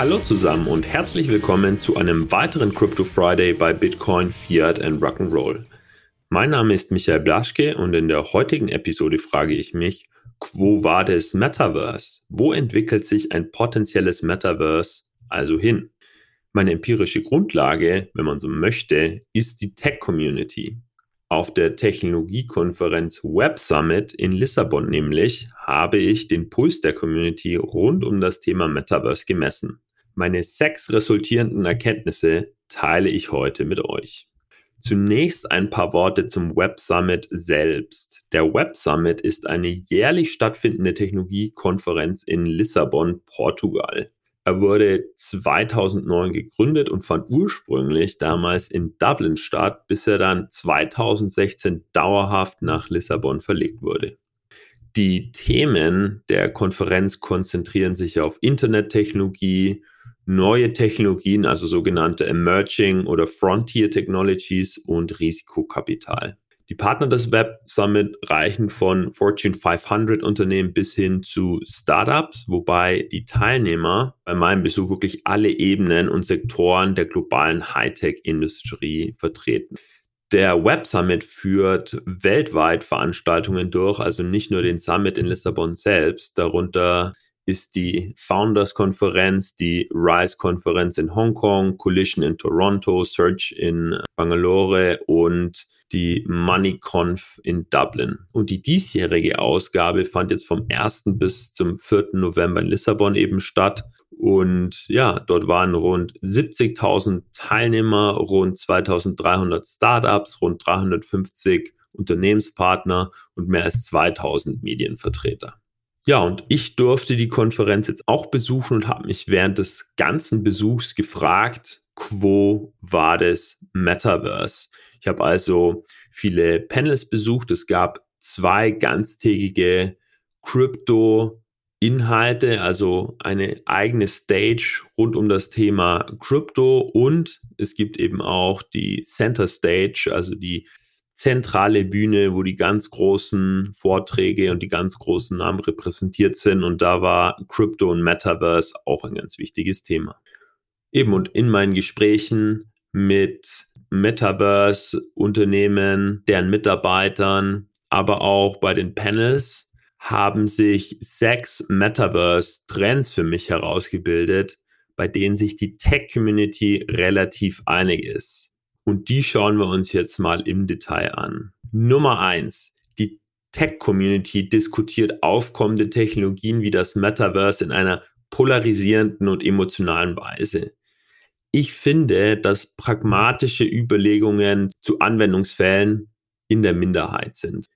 Hallo zusammen und herzlich willkommen zu einem weiteren Crypto Friday bei Bitcoin, Fiat and Rock'n'Roll. Mein Name ist Michael Blaschke und in der heutigen Episode frage ich mich, Quo vadis Metaverse? Wo entwickelt sich ein potenzielles Metaverse also hin? Meine empirische Grundlage, wenn man so möchte, ist die Tech-Community. Auf der Technologiekonferenz Web Summit in Lissabon nämlich habe ich den Puls der Community rund um das Thema Metaverse gemessen. Meine sechs resultierenden Erkenntnisse teile ich heute mit euch. Zunächst ein paar Worte zum Web Summit selbst. Der Web Summit ist eine jährlich stattfindende Technologiekonferenz in Lissabon, Portugal. Er wurde 2009 gegründet und fand ursprünglich damals in Dublin statt, bis er dann 2016 dauerhaft nach Lissabon verlegt wurde. Die Themen der Konferenz konzentrieren sich auf Internettechnologie, neue Technologien, also sogenannte Emerging oder Frontier Technologies und Risikokapital. Die Partner des Web Summit reichen von Fortune 500 Unternehmen bis hin zu Startups, wobei die Teilnehmer bei meinem Besuch wirklich alle Ebenen und Sektoren der globalen Hightech-Industrie vertreten. Der Web Summit führt weltweit Veranstaltungen durch, also nicht nur den Summit in Lissabon selbst, darunter ist die Founders-Konferenz, die RISE-Konferenz in Hongkong, Collision in Toronto, Search in Bangalore und die MoneyConf in Dublin. Und die diesjährige Ausgabe fand jetzt vom 1. bis zum 4. November in Lissabon eben statt. Und ja, dort waren rund 70.000 Teilnehmer, rund 2.300 Startups, rund 350 Unternehmenspartner und mehr als 2000 Medienvertreter. Ja, und ich durfte die Konferenz jetzt auch besuchen und habe mich während des ganzen Besuchs gefragt, quo war das Metaverse? Ich habe also viele Panels besucht. Es gab zwei ganztägige Crypto-Inhalte, also eine eigene Stage rund um das Thema Crypto und es gibt eben auch die Center Stage, also die zentrale Bühne, wo die ganz großen Vorträge und die ganz großen Namen repräsentiert sind. Und da war Crypto und Metaverse auch ein ganz wichtiges Thema. Eben und in meinen Gesprächen mit Metaverse-Unternehmen, deren Mitarbeitern, aber auch bei den Panels haben sich sechs Metaverse-Trends für mich herausgebildet, bei denen sich die Tech-Community relativ einig ist. Und die schauen wir uns jetzt mal im Detail an. Nummer eins. Die Tech-Community diskutiert aufkommende Technologien wie das Metaverse in einer polarisierenden und emotionalen Weise. Ich finde, dass pragmatische Überlegungen zu Anwendungsfällen in der Minderheit sind.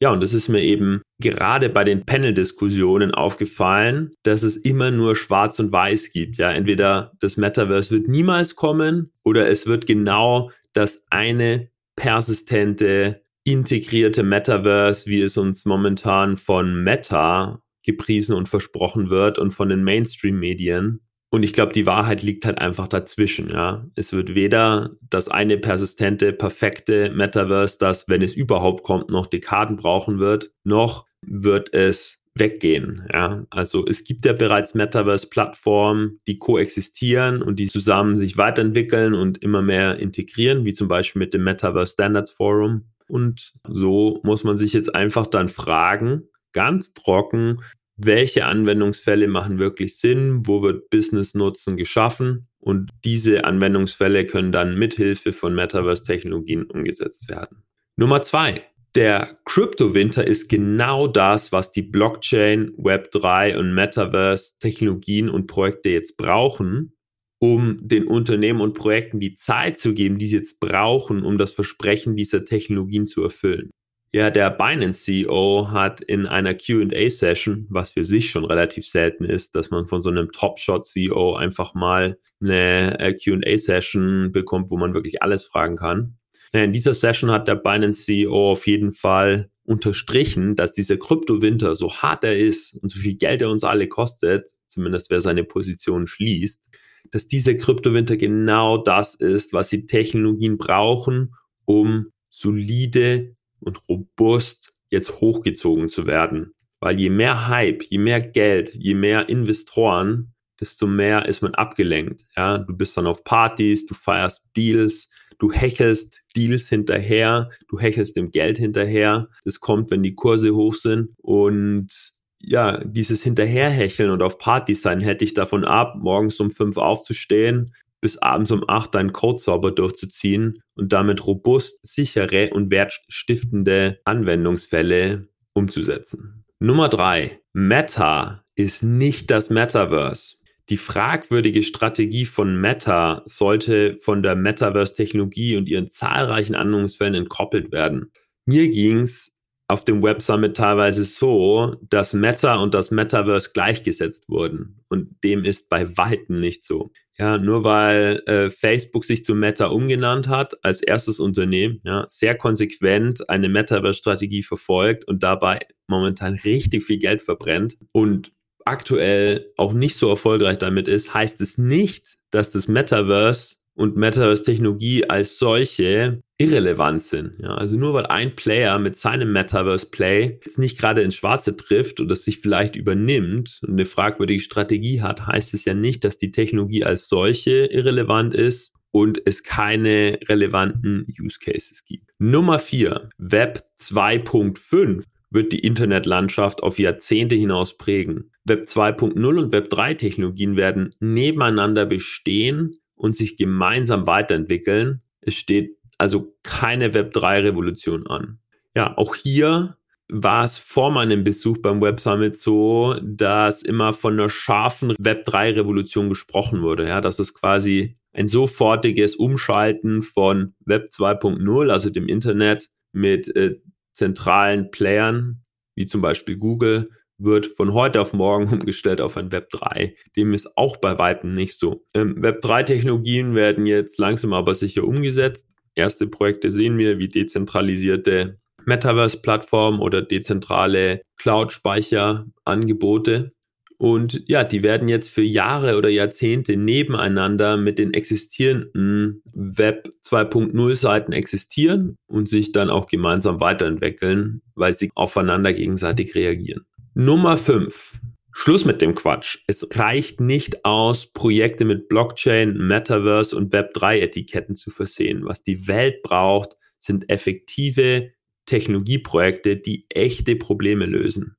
Ja, und es ist mir eben gerade bei den Panel-Diskussionen aufgefallen, dass es immer nur schwarz und weiß gibt. Ja, entweder das Metaverse wird niemals kommen oder es wird genau das eine persistente, integrierte Metaverse, wie es uns momentan von Meta gepriesen und versprochen wird und von den Mainstream-Medien. Und ich glaube, die Wahrheit liegt halt einfach dazwischen, ja. Es wird weder das eine persistente, perfekte Metaverse, das, wenn es überhaupt kommt, noch Dekaden brauchen wird, noch wird es weggehen, ja. Also es gibt ja bereits Metaverse-Plattformen, die koexistieren und die zusammen sich weiterentwickeln und immer mehr integrieren, wie zum Beispiel mit dem Metaverse Standards Forum. Und so muss man sich jetzt einfach dann fragen, ganz trocken, welche Anwendungsfälle machen wirklich Sinn, wo wird Business-Nutzen geschaffen und diese Anwendungsfälle können dann mithilfe von Metaverse-Technologien umgesetzt werden. Nummer zwei. Der Crypto-Winter ist genau das, was die Blockchain, Web3 und Metaverse-Technologien und Projekte jetzt brauchen, um den Unternehmen und Projekten die Zeit zu geben, die sie jetzt brauchen, um das Versprechen dieser Technologien zu erfüllen. Ja, der Binance CEO hat in einer QA-Session, was für sich schon relativ selten ist, dass man von so einem Top-Shot-CEO einfach mal eine äh, QA-Session bekommt, wo man wirklich alles fragen kann. In dieser Session hat der Binance CEO auf jeden Fall unterstrichen, dass dieser Kryptowinter, so hart er ist und so viel Geld er uns alle kostet, zumindest wer seine Position schließt, dass dieser Kryptowinter genau das ist, was die Technologien brauchen, um solide und robust jetzt hochgezogen zu werden. Weil je mehr Hype, je mehr Geld, je mehr Investoren desto mehr ist man abgelenkt. Ja, du bist dann auf Partys, du feierst Deals, du hechelst Deals hinterher, du hechelst dem Geld hinterher. Das kommt, wenn die Kurse hoch sind und ja, dieses Hinterherhecheln und auf Partys sein hätte ich davon ab, morgens um fünf aufzustehen, bis abends um acht deinen Code sauber durchzuziehen und damit robust, sichere und wertstiftende Anwendungsfälle umzusetzen. Nummer drei. Meta ist nicht das Metaverse. Die fragwürdige Strategie von Meta sollte von der Metaverse-Technologie und ihren zahlreichen Anwendungsfällen entkoppelt werden. Mir ging es auf dem Web Summit teilweise so, dass Meta und das Metaverse gleichgesetzt wurden. Und dem ist bei weitem nicht so. Ja, nur weil äh, Facebook sich zu Meta umgenannt hat als erstes Unternehmen, ja, sehr konsequent eine Metaverse-Strategie verfolgt und dabei momentan richtig viel Geld verbrennt und aktuell auch nicht so erfolgreich damit ist, heißt es nicht, dass das Metaverse und Metaverse-Technologie als solche irrelevant sind. Ja, also nur weil ein Player mit seinem Metaverse-Play jetzt nicht gerade ins Schwarze trifft oder sich vielleicht übernimmt und eine fragwürdige Strategie hat, heißt es ja nicht, dass die Technologie als solche irrelevant ist und es keine relevanten Use Cases gibt. Nummer vier, Web 2.5 wird die Internetlandschaft auf Jahrzehnte hinaus prägen. Web 2.0 und Web 3 Technologien werden nebeneinander bestehen und sich gemeinsam weiterentwickeln. Es steht also keine Web3-Revolution an. Ja, auch hier war es vor meinem Besuch beim Web Summit so, dass immer von einer scharfen Web3-Revolution gesprochen wurde. Ja, dass es quasi ein sofortiges Umschalten von Web 2.0, also dem Internet, mit äh, zentralen Playern, wie zum Beispiel Google, wird von heute auf morgen umgestellt auf ein Web 3. Dem ist auch bei Weitem nicht so. Ähm, Web 3 Technologien werden jetzt langsam aber sicher umgesetzt. Erste Projekte sehen wir wie dezentralisierte Metaverse-Plattformen oder dezentrale Cloud-Speicherangebote. Und ja, die werden jetzt für Jahre oder Jahrzehnte nebeneinander mit den existierenden Web 2.0 Seiten existieren und sich dann auch gemeinsam weiterentwickeln, weil sie aufeinander gegenseitig reagieren. Nummer 5. Schluss mit dem Quatsch. Es reicht nicht aus, Projekte mit Blockchain, Metaverse und Web3-Etiketten zu versehen. Was die Welt braucht, sind effektive Technologieprojekte, die echte Probleme lösen.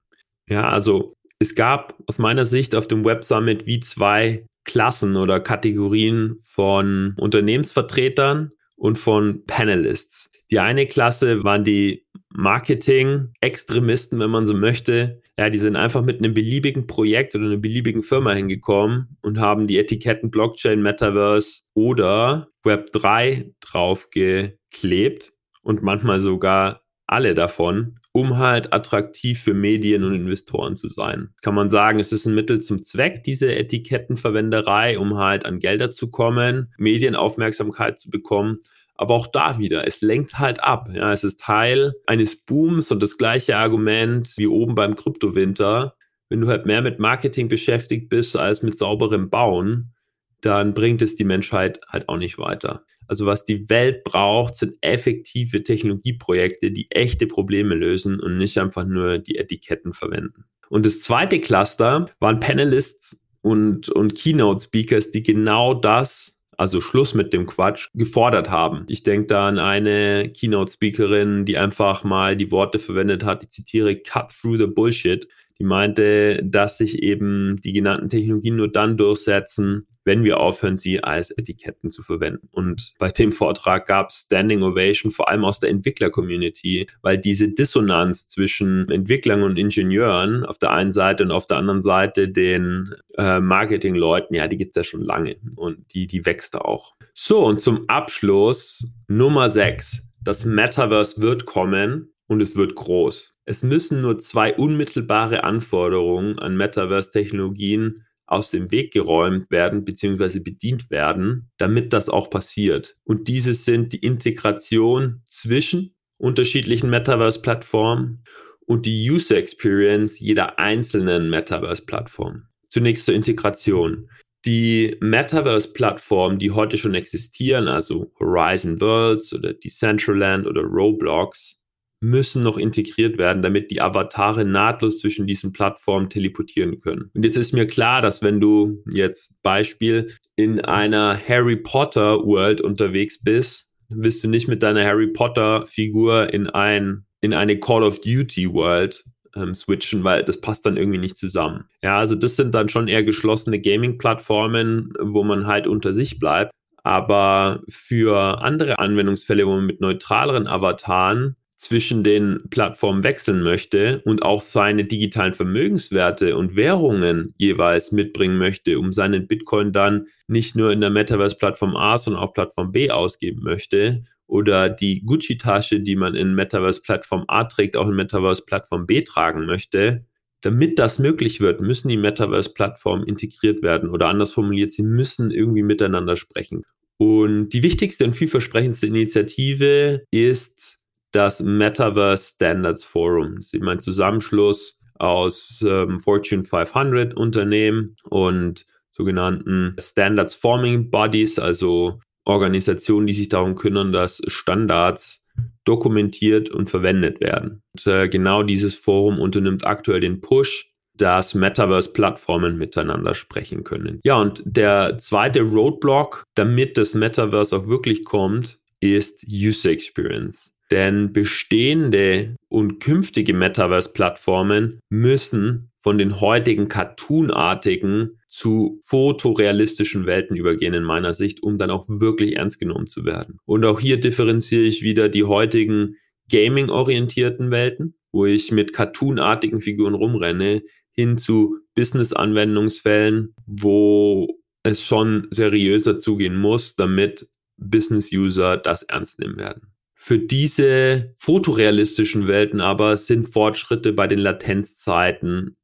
Ja, also es gab aus meiner Sicht auf dem Web Summit wie zwei Klassen oder Kategorien von Unternehmensvertretern und von Panelists. Die eine Klasse waren die Marketing-Extremisten, wenn man so möchte, ja, die sind einfach mit einem beliebigen Projekt oder einer beliebigen Firma hingekommen und haben die Etiketten Blockchain, Metaverse oder Web3 draufgeklebt und manchmal sogar alle davon, um halt attraktiv für Medien und Investoren zu sein. Kann man sagen, es ist ein Mittel zum Zweck, diese Etikettenverwenderei, um halt an Gelder zu kommen, Medienaufmerksamkeit zu bekommen. Aber auch da wieder, es lenkt halt ab. Ja, es ist Teil eines Booms und das gleiche Argument wie oben beim Kryptowinter. Wenn du halt mehr mit Marketing beschäftigt bist als mit sauberem Bauen, dann bringt es die Menschheit halt auch nicht weiter. Also was die Welt braucht, sind effektive Technologieprojekte, die echte Probleme lösen und nicht einfach nur die Etiketten verwenden. Und das zweite Cluster waren Panelists und, und Keynote-Speakers, die genau das also Schluss mit dem Quatsch, gefordert haben. Ich denke da an eine Keynote-Speakerin, die einfach mal die Worte verwendet hat, ich zitiere, cut through the bullshit. Die meinte, dass sich eben die genannten Technologien nur dann durchsetzen, wenn wir aufhören, sie als Etiketten zu verwenden. Und bei dem Vortrag gab es Standing Ovation, vor allem aus der Entwickler-Community, weil diese Dissonanz zwischen Entwicklern und Ingenieuren auf der einen Seite und auf der anderen Seite den äh, Marketing-Leuten, ja, die gibt es ja schon lange und die, die wächst auch. So, und zum Abschluss Nummer 6. Das Metaverse wird kommen und es wird groß. Es müssen nur zwei unmittelbare Anforderungen an Metaverse-Technologien aus dem Weg geräumt werden bzw. bedient werden, damit das auch passiert. Und diese sind die Integration zwischen unterschiedlichen Metaverse-Plattformen und die User Experience jeder einzelnen Metaverse-Plattform. Zunächst zur Integration. Die Metaverse-Plattformen, die heute schon existieren, also Horizon Worlds oder Decentraland oder Roblox, müssen noch integriert werden, damit die Avatare nahtlos zwischen diesen Plattformen teleportieren können. Und jetzt ist mir klar, dass wenn du jetzt Beispiel in einer Harry Potter World unterwegs bist, wirst du nicht mit deiner Harry Potter Figur in ein in eine Call of Duty World ähm, switchen, weil das passt dann irgendwie nicht zusammen. Ja, also das sind dann schon eher geschlossene Gaming-Plattformen, wo man halt unter sich bleibt. Aber für andere Anwendungsfälle, wo man mit neutraleren Avataren zwischen den Plattformen wechseln möchte und auch seine digitalen Vermögenswerte und Währungen jeweils mitbringen möchte, um seinen Bitcoin dann nicht nur in der Metaverse-Plattform A, sondern auch Plattform B ausgeben möchte oder die Gucci-Tasche, die man in Metaverse-Plattform A trägt, auch in Metaverse-Plattform B tragen möchte, damit das möglich wird, müssen die Metaverse-Plattformen integriert werden oder anders formuliert, sie müssen irgendwie miteinander sprechen. Und die wichtigste und vielversprechendste Initiative ist das Metaverse Standards Forum. Das ist eben ein Zusammenschluss aus ähm, Fortune 500 Unternehmen und sogenannten Standards Forming Bodies, also Organisationen, die sich darum kümmern, dass Standards dokumentiert und verwendet werden. Und, äh, genau dieses Forum unternimmt aktuell den Push, dass Metaverse-Plattformen miteinander sprechen können. Ja, und der zweite Roadblock, damit das Metaverse auch wirklich kommt, ist User Experience. Denn bestehende und künftige Metaverse-Plattformen müssen von den heutigen cartoonartigen zu fotorealistischen Welten übergehen in meiner Sicht, um dann auch wirklich ernst genommen zu werden. Und auch hier differenziere ich wieder die heutigen gaming-orientierten Welten, wo ich mit cartoonartigen Figuren rumrenne, hin zu Business-Anwendungsfällen, wo es schon seriöser zugehen muss, damit Business-User das ernst nehmen werden. Für diese fotorealistischen Welten aber sind Fortschritte bei den Latenzzeiten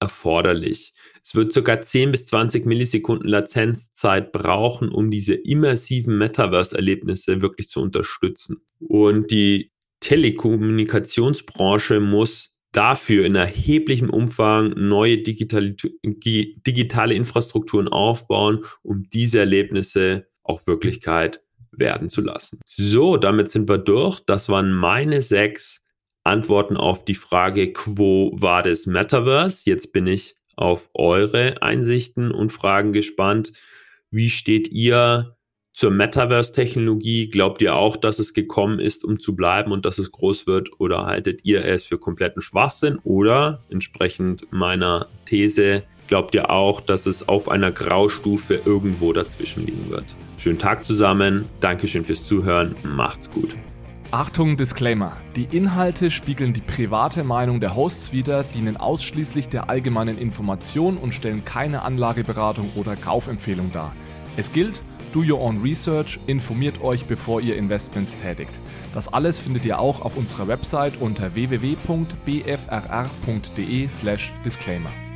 erforderlich. Es wird sogar 10 bis 20 Millisekunden Latenzzeit brauchen, um diese immersiven Metaverse-Erlebnisse wirklich zu unterstützen. Und die Telekommunikationsbranche muss dafür in erheblichem Umfang neue digitale, digitale Infrastrukturen aufbauen, um diese Erlebnisse auch Wirklichkeit werden zu lassen. So, damit sind wir durch. Das waren meine sechs Antworten auf die Frage, Quo war das Metaverse? Jetzt bin ich auf eure Einsichten und Fragen gespannt. Wie steht ihr zur Metaverse-Technologie? Glaubt ihr auch, dass es gekommen ist, um zu bleiben und dass es groß wird? Oder haltet ihr es für kompletten Schwachsinn? Oder entsprechend meiner These, glaubt ihr auch, dass es auf einer Graustufe irgendwo dazwischen liegen wird? Schönen Tag zusammen. Dankeschön fürs Zuhören. Macht's gut. Achtung, Disclaimer. Die Inhalte spiegeln die private Meinung der Hosts wider, dienen ausschließlich der allgemeinen Information und stellen keine Anlageberatung oder Kaufempfehlung dar. Es gilt, do your own research, informiert euch, bevor ihr Investments tätigt. Das alles findet ihr auch auf unserer Website unter www.bfrr.de/disclaimer.